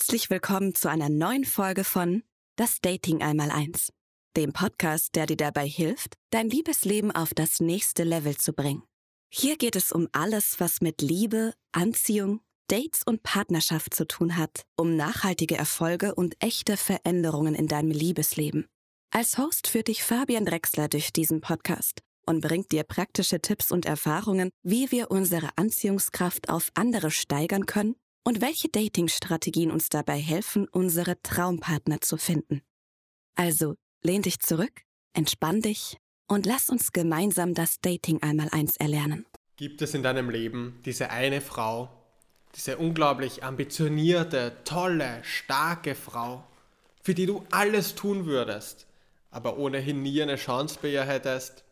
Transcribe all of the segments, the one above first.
Herzlich willkommen zu einer neuen Folge von Das Dating einmal eins, dem Podcast, der dir dabei hilft, dein Liebesleben auf das nächste Level zu bringen. Hier geht es um alles, was mit Liebe, Anziehung, Dates und Partnerschaft zu tun hat, um nachhaltige Erfolge und echte Veränderungen in deinem Liebesleben. Als Host führt dich Fabian Drexler durch diesen Podcast und bringt dir praktische Tipps und Erfahrungen, wie wir unsere Anziehungskraft auf andere steigern können und welche Dating-Strategien uns dabei helfen, unsere Traumpartner zu finden. Also lehn dich zurück, entspann dich und lass uns gemeinsam das Dating einmal eins erlernen. Gibt es in deinem Leben diese eine Frau, diese unglaublich ambitionierte, tolle, starke Frau, für die du alles tun würdest, aber ohnehin nie eine Chance bei ihr hättest?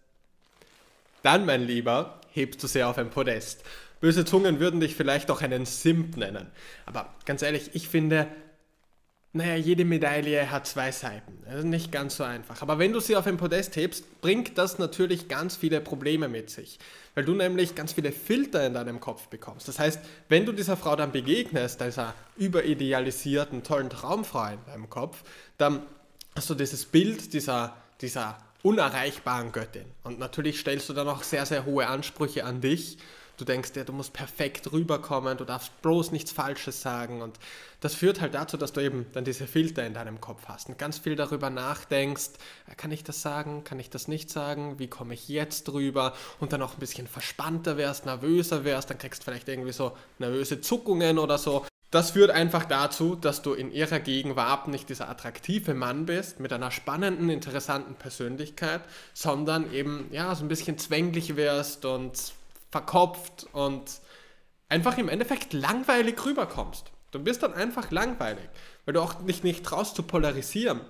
Dann, mein Lieber, hebst du sie auf ein Podest Böse Zungen würden dich vielleicht auch einen Simp nennen. Aber ganz ehrlich, ich finde, naja, jede Medaille hat zwei Seiten. Das ist nicht ganz so einfach. Aber wenn du sie auf ein Podest hebst, bringt das natürlich ganz viele Probleme mit sich. Weil du nämlich ganz viele Filter in deinem Kopf bekommst. Das heißt, wenn du dieser Frau dann begegnest, dieser überidealisierten, tollen Traumfrau in deinem Kopf, dann hast du dieses Bild dieser, dieser unerreichbaren Göttin. Und natürlich stellst du dann auch sehr, sehr hohe Ansprüche an dich Du denkst dir, du musst perfekt rüberkommen, du darfst bloß nichts Falsches sagen. Und das führt halt dazu, dass du eben dann diese Filter in deinem Kopf hast und ganz viel darüber nachdenkst, äh, kann ich das sagen, kann ich das nicht sagen, wie komme ich jetzt rüber? Und dann auch ein bisschen verspannter wärst, nervöser wärst, dann kriegst du vielleicht irgendwie so nervöse Zuckungen oder so. Das führt einfach dazu, dass du in ihrer Gegenwart nicht dieser attraktive Mann bist mit einer spannenden, interessanten Persönlichkeit, sondern eben ja so ein bisschen zwänglich wirst und verkopft und einfach im Endeffekt langweilig rüberkommst. Du bist dann einfach langweilig, weil du auch dich nicht traust zu polarisieren,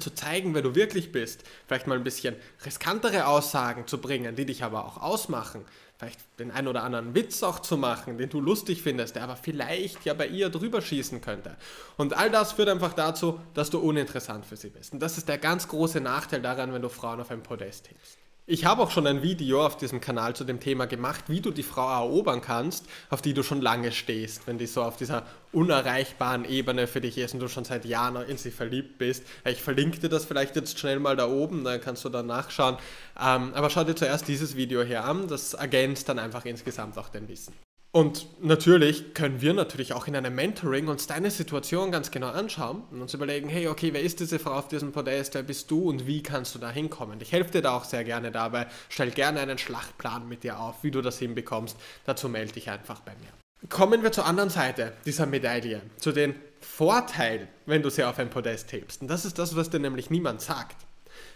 zu zeigen, wer du wirklich bist, vielleicht mal ein bisschen riskantere Aussagen zu bringen, die dich aber auch ausmachen, vielleicht den einen oder anderen Witz auch zu machen, den du lustig findest, der aber vielleicht ja bei ihr drüber schießen könnte. Und all das führt einfach dazu, dass du uninteressant für sie bist. Und das ist der ganz große Nachteil daran, wenn du Frauen auf ein Podest hebst. Ich habe auch schon ein Video auf diesem Kanal zu dem Thema gemacht, wie du die Frau erobern kannst, auf die du schon lange stehst, wenn die so auf dieser unerreichbaren Ebene für dich ist und du schon seit Jahren in sie verliebt bist. Ich verlinke dir das vielleicht jetzt schnell mal da oben, dann kannst du da nachschauen. Ähm, aber schau dir zuerst dieses Video hier an, das ergänzt dann einfach insgesamt auch dein Wissen. Und natürlich können wir natürlich auch in einem Mentoring uns deine Situation ganz genau anschauen und uns überlegen, hey, okay, wer ist diese Frau auf diesem Podest, wer bist du und wie kannst du da hinkommen? Ich helfe dir da auch sehr gerne dabei, stell gerne einen Schlachtplan mit dir auf, wie du das hinbekommst. Dazu melde dich einfach bei mir. Kommen wir zur anderen Seite dieser Medaille, zu den Vorteilen, wenn du sie auf ein Podest hebst. Und das ist das, was dir nämlich niemand sagt.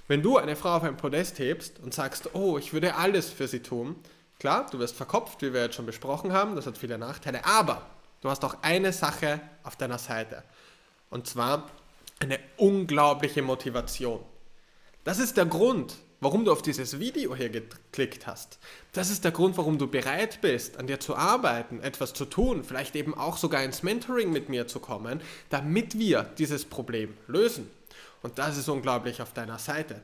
Wenn du eine Frau auf ein Podest hebst und sagst, oh, ich würde alles für sie tun, Klar, du wirst verkopft, wie wir jetzt schon besprochen haben, das hat viele Nachteile, aber du hast auch eine Sache auf deiner Seite. Und zwar eine unglaubliche Motivation. Das ist der Grund, warum du auf dieses Video hier geklickt hast. Das ist der Grund, warum du bereit bist, an dir zu arbeiten, etwas zu tun, vielleicht eben auch sogar ins Mentoring mit mir zu kommen, damit wir dieses Problem lösen. Und das ist unglaublich auf deiner Seite.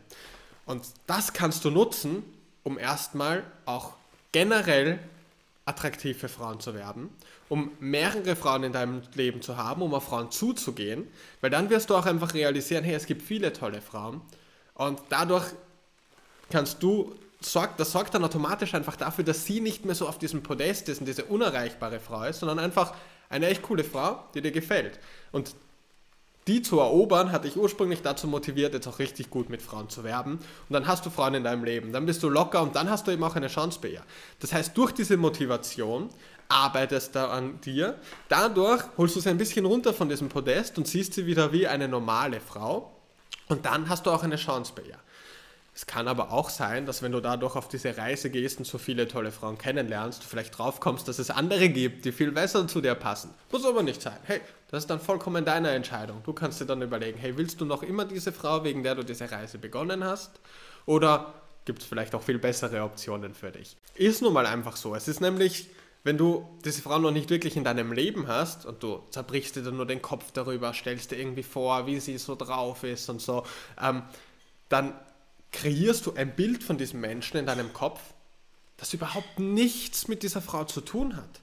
Und das kannst du nutzen, um erstmal auch generell attraktiv für Frauen zu werden, um mehrere Frauen in deinem Leben zu haben, um auf Frauen zuzugehen, weil dann wirst du auch einfach realisieren, hey, es gibt viele tolle Frauen und dadurch kannst du, das sorgt dann automatisch einfach dafür, dass sie nicht mehr so auf diesem Podest ist und diese unerreichbare Frau ist, sondern einfach eine echt coole Frau, die dir gefällt. Und die zu erobern, hat dich ursprünglich dazu motiviert, jetzt auch richtig gut mit Frauen zu werben. Und dann hast du Frauen in deinem Leben. Dann bist du locker und dann hast du eben auch eine Chance bei ihr. Das heißt, durch diese Motivation arbeitest du an dir. Dadurch holst du sie ein bisschen runter von diesem Podest und siehst sie wieder wie eine normale Frau. Und dann hast du auch eine Chance bei ihr. Es kann aber auch sein, dass wenn du dadurch auf diese Reise gehst und so viele tolle Frauen kennenlernst, du vielleicht drauf kommst, dass es andere gibt, die viel besser zu dir passen. Muss aber nicht sein. Hey, das ist dann vollkommen deine Entscheidung. Du kannst dir dann überlegen, hey, willst du noch immer diese Frau, wegen der du diese Reise begonnen hast? Oder gibt es vielleicht auch viel bessere Optionen für dich? Ist nun mal einfach so. Es ist nämlich, wenn du diese Frau noch nicht wirklich in deinem Leben hast und du zerbrichst dir dann nur den Kopf darüber, stellst dir irgendwie vor, wie sie so drauf ist und so, ähm, dann kreierst du ein Bild von diesem Menschen in deinem Kopf, das überhaupt nichts mit dieser Frau zu tun hat.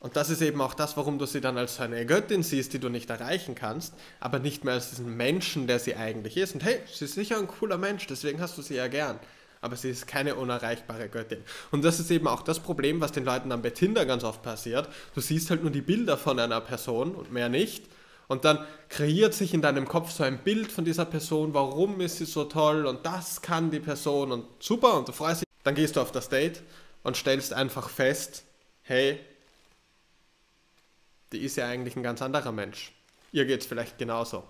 Und das ist eben auch das, warum du sie dann als eine Göttin siehst, die du nicht erreichen kannst, aber nicht mehr als diesen Menschen, der sie eigentlich ist. Und hey, sie ist sicher ein cooler Mensch, deswegen hast du sie ja gern. Aber sie ist keine unerreichbare Göttin. Und das ist eben auch das Problem, was den Leuten dann bei Tinder ganz oft passiert. Du siehst halt nur die Bilder von einer Person und mehr nicht. Und dann kreiert sich in deinem Kopf so ein Bild von dieser Person, warum ist sie so toll und das kann die Person und super und du freust dich. Dann gehst du auf das Date und stellst einfach fest, hey, die ist ja eigentlich ein ganz anderer Mensch. Ihr geht es vielleicht genauso.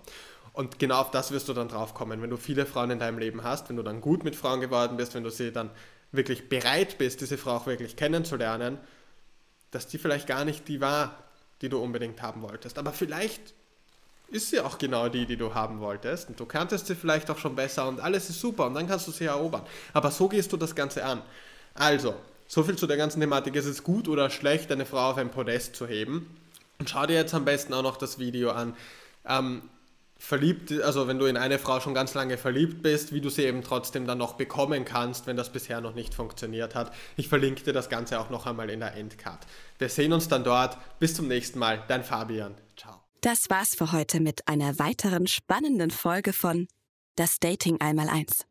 Und genau auf das wirst du dann drauf kommen, wenn du viele Frauen in deinem Leben hast, wenn du dann gut mit Frauen geworden bist, wenn du sie dann wirklich bereit bist, diese Frau auch wirklich kennenzulernen, dass die vielleicht gar nicht die war, die du unbedingt haben wolltest. Aber vielleicht ist sie auch genau die, die du haben wolltest. Und du kanntest sie vielleicht auch schon besser und alles ist super und dann kannst du sie erobern. Aber so gehst du das Ganze an. Also, so viel zu der ganzen Thematik. Ist es gut oder schlecht, eine Frau auf ein Podest zu heben? Und schau dir jetzt am besten auch noch das Video an. Ähm, verliebt, also wenn du in eine Frau schon ganz lange verliebt bist, wie du sie eben trotzdem dann noch bekommen kannst, wenn das bisher noch nicht funktioniert hat. Ich verlinke dir das Ganze auch noch einmal in der Endcard. Wir sehen uns dann dort. Bis zum nächsten Mal. Dein Fabian. Ciao. Das war's für heute mit einer weiteren spannenden Folge von Das Dating einmal eins.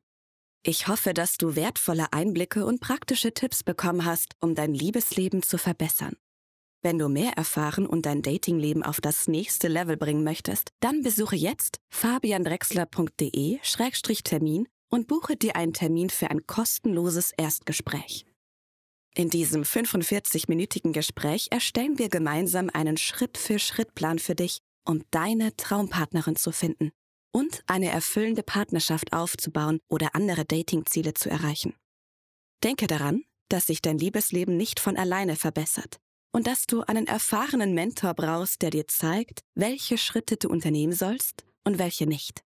Ich hoffe, dass du wertvolle Einblicke und praktische Tipps bekommen hast, um dein Liebesleben zu verbessern. Wenn du mehr erfahren und dein Datingleben auf das nächste Level bringen möchtest, dann besuche jetzt fabiandrexler.de-termin und buche dir einen Termin für ein kostenloses Erstgespräch. In diesem 45-minütigen Gespräch erstellen wir gemeinsam einen Schritt-für-Schritt-Plan für dich, um deine Traumpartnerin zu finden und eine erfüllende Partnerschaft aufzubauen oder andere Datingziele zu erreichen. Denke daran, dass sich dein Liebesleben nicht von alleine verbessert und dass du einen erfahrenen Mentor brauchst, der dir zeigt, welche Schritte du unternehmen sollst und welche nicht.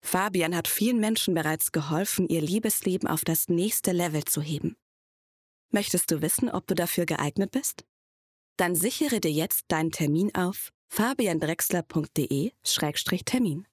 Fabian hat vielen Menschen bereits geholfen, ihr Liebesleben auf das nächste Level zu heben. Möchtest du wissen, ob du dafür geeignet bist? Dann sichere dir jetzt deinen Termin auf fabiandrexler.de-termin.